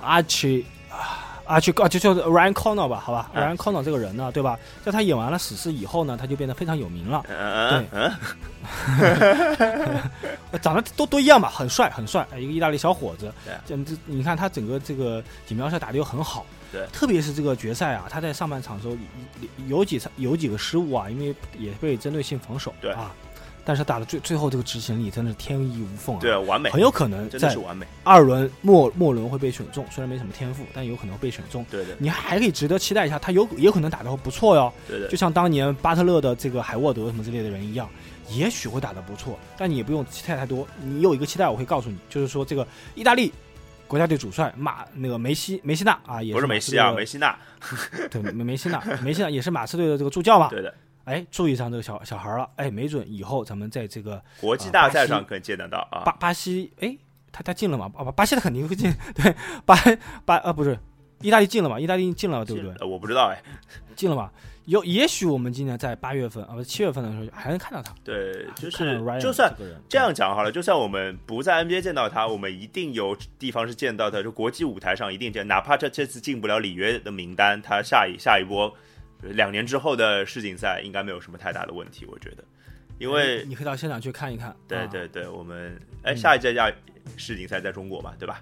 Archie 啊。Archie 啊，就叫 Ryan Connor 吧，好吧、啊 r y a n Connor 这个人呢，对吧？在他演完了《死侍》以后呢，他就变得非常有名了。嗯嗯嗯，呃长得都都一样吧，很帅很帅，呃一个意大利小伙子对。这这你看他整个这个锦标赛打的又很好，对特别是这个决赛啊，他在上半场的时候有有几场有几个失误啊，因为也被针对性防守，对啊，但是打的最最后这个执行力真的是天衣无缝啊，对，完美，很有可能在。二轮末末轮会被选中，虽然没什么天赋，但有可能会被选中。对对，你还可以值得期待一下，他有也有可能打的不错哟，对的就，像当年巴特勒的这个海沃德什么之类的人一样，也许会打的不错，但你也不用期待太多。你有一个期待，我会告诉你，就是说这个意大利国家队主帅马那个梅西梅西纳啊，也不是梅西啊，梅西纳，对梅梅西纳梅西纳也是马刺队的这个助教嘛，对的，哎，注意上这个小小孩儿了，哎，没准以后咱们在这个国际大赛上可以见得到啊。巴巴西，哎，他他进了嘛？啊不，巴西他肯定会进，对，巴巴啊不是，意大利进了嘛？意大利进了，对不对？呃我不知道哎，进了吧？有，也许我们今年在八月份啊不七月份的时候还能看到他，对，就是就算这样讲好了，就算我们不在 NBA 见到他，我们一定有地方是见到他，就国际舞台上一定见，哪怕这这次进不了里约的名单，他下一下一波呃两年之后的世锦赛应该没有什么太大的问题，我觉得，因为你可以到现场去看一看，啊。对对对，我们哎嗯下一届亚世锦赛在中国嘛，对吧？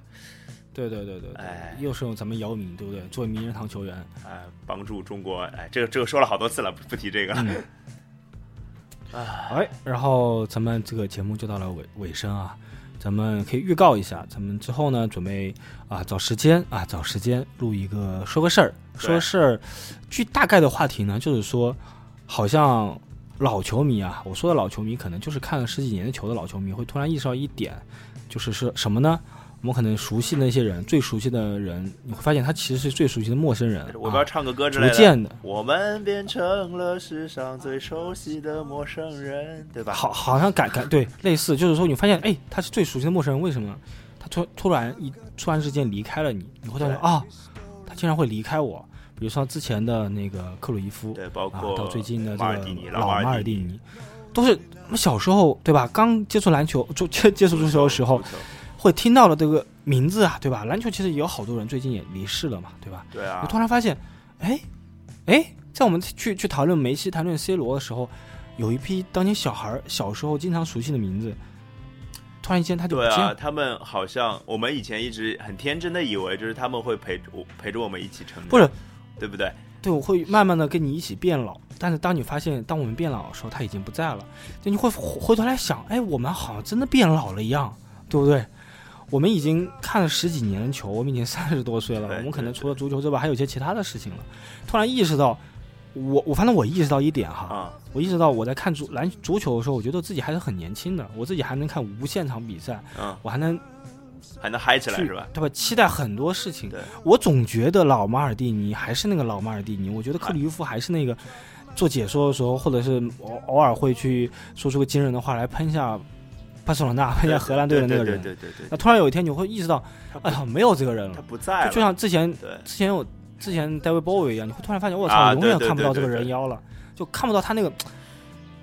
对对对对对。哎，又是用咱们姚明，对不对？作为名人堂球员，哎，帮助中国，哎，这个这个说了好多次了，不不提这个。了。嗯，哎，然后咱们这个节目就到了尾尾声啊，咱们可以预告一下，咱们之后呢准备啊找时间啊找时间录一个说个事儿，说个事儿。据大概的话题呢，就是说，好像老球迷啊，我说的老球迷可能就是看了十几年的球的老球迷，会突然意识到一点，就是是什么呢？我们可能熟悉的那些人，最熟悉的人，你会发现他其实是最熟悉的陌生人。啊我们要唱个歌之类的。逐渐的，我们变成了世上最熟悉的陌生人，对吧？好，好像感感对类似，就是说你发现，哎，他是最熟悉的陌生人，为什么？他突突然一突然之间离开了你，你会发现啊，他竟然会离开我。比如说之前的那个克鲁伊夫，对，包啊，括到最近的这个马尔蒂尼、老马马尔蒂蒂尼，都是我们小时候对吧？刚接触篮球，就接接触足球的时候会听到了这个名字啊，对吧？篮球其实也有好多人最近也离世了嘛，对吧？对啊我，突然发现，哎，哎，在我们去去谈论梅西、谈论 C 罗的时候，有一批当年小孩儿小时候经常熟悉的名字，突然间他就不对啊。他们好像我们以前一直很天真的以为，就是他们会陪我陪着我们一起成长，不是，对不对？对，我会慢慢的跟你一起变老，但是当你发现，当我们变老的时候，他已经不在了，就你会回回头来想，哎，我们好像真的变老了一样，对不对？我们已经看了十几年的球，我们已经 三十多岁了，我们可能除了足球之外，还有一些其他的事情了。突然意识到，我我反正我意识到一点哈，啊，我意识到我在看足篮足球的时候，我觉得自己还是很年轻的，我自己还能看无限场比赛，嗯，我还能还能嗨起来是吧？对吧？期待很多事情。我总觉得老马尔蒂尼还是那个老马尔蒂尼，我觉得克里夫还是那个做解说的时候，或者是偶偶尔会去说出个惊人的话来喷一下巴塞罗那、喷一下荷兰队的那个人。对对对对对，那突然有一天你会意识到，哎呀，没有这个人了他了。不在了，就像之前之前我之前戴维鲍威一样，你会突然发现，我操，啊永远看不到这个人妖了，就看不到他那个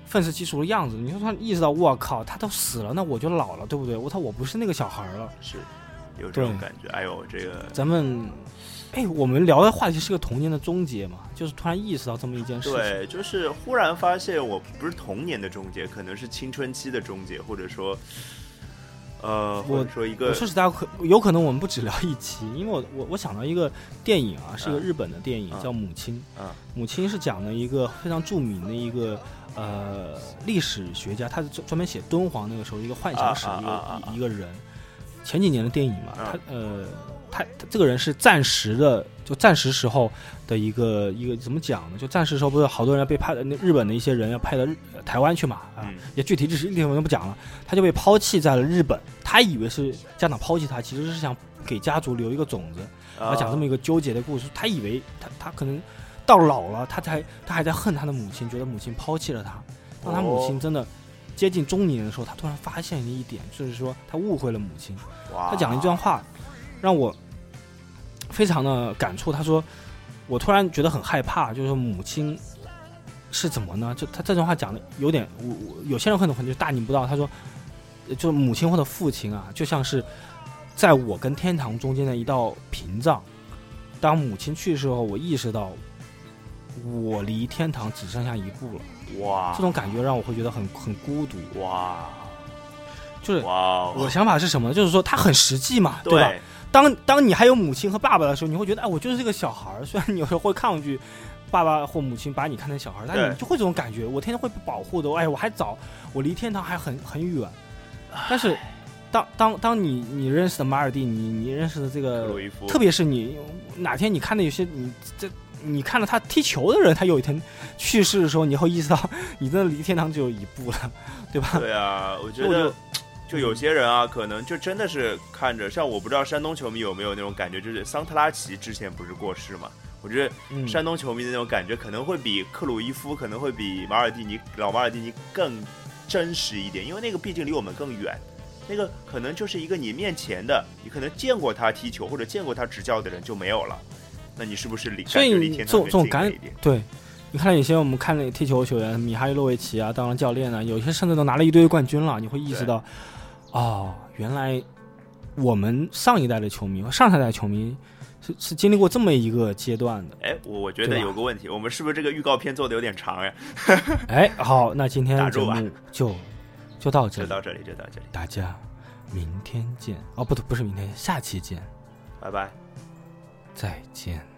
愤世嫉俗的样子。你就突然意识到，我靠，他都死了，那我就老了，对不对？我操，我不是那个小孩了。是有这种感觉。哎呦，这个咱们，哎，我们聊的话题是个童年的终结嘛，就是突然意识到这么一件事情。对，就是忽然发现我不是童年的终结，可能是青春期的终结，或者说，呃，或我者说一个我说实在，可有可能我们不只聊一期，因为我我我想到一个电影啊，是一个嗯日本的电影，嗯叫《母亲》。啊母亲是讲的一个非常著名的一个呃历史学家，他是专专门写敦煌那个时候一个幻想史的一个、一一个人。前几年的电影嘛，嗯他呃他他这个人是暂时的，就暂时时候的一个一个怎么讲呢？就暂时时候不是好多人要被派的，那日本的一些人要派到台湾去嘛啊，嗯也具体日地方就不讲了，他就被抛弃在了日本。他以为是家长抛弃他，其实是想给家族留一个种子。啊他讲这么一个纠结的故事，他以为他他可能到老了，他才他还在恨他的母亲，觉得母亲抛弃了他。当他母亲哦真的接近中年的时候，他突然发现了一点，就是说他误会了母亲。哇他讲了一段话，让我非常的感触。他说：“我突然觉得很害怕，就是说母亲是怎么呢？就他这段话讲的有点，我我有些人可能可能就大逆不道。他说，呃就是母亲或者父亲啊，就像是在我跟天堂中间的一道屏障。当母亲去世后，我意识到我离天堂只剩下一步了。哇这种感觉让我会觉得很很孤独。哇就是哇我的想法是什么呢？就是说他很实际嘛，对吧？对当当你还有母亲和爸爸的时候，你会觉得，哎，我就是这个小孩儿。虽然你有时候会抗拒，爸爸或母亲把你看成小孩，但你就会这种感觉，我天天会被保护的，哎，我还早，我离天堂还很很远。但是，当当当你你认识的马尔蒂，你你认识的这个鲁伊夫，特别是你哪天你看的有些你这你看到他踢球的人，他有一天去世的时候，你会意识到你真的离天堂只有一步了，对吧？对啊，我觉所以我得就就有些人啊，可能就真的是看着，像我不知道山东球迷有没有那种感觉，就是桑特拉奇之前不是过世嘛？我觉得嗯，山东球迷的那种感觉可能会比克鲁伊夫，可能会比马尔蒂尼老马尔蒂尼更真实一点，因为那个毕竟离我们更远。那个可能就是一个你面前的，你可能见过他踢球或者见过他执教的人就没有了，那你是不是离所以你这种这种更近了感一点？对，你看了有些我们看那踢球球员，米哈伊洛维奇啊，当了教练啊，有些甚至都拿了一堆冠军了，你会意识到，哦，原来我们上一代的球迷和上上代球迷是是经历过这么一个阶段的。哎，我我觉得有个问题，我们是不是这个预告片做的有点长呀？哎，好，那今天节目就就到这里，就到这里，就到这里，大家明天见。哦，不对，不是明天，下期见，拜拜。再见。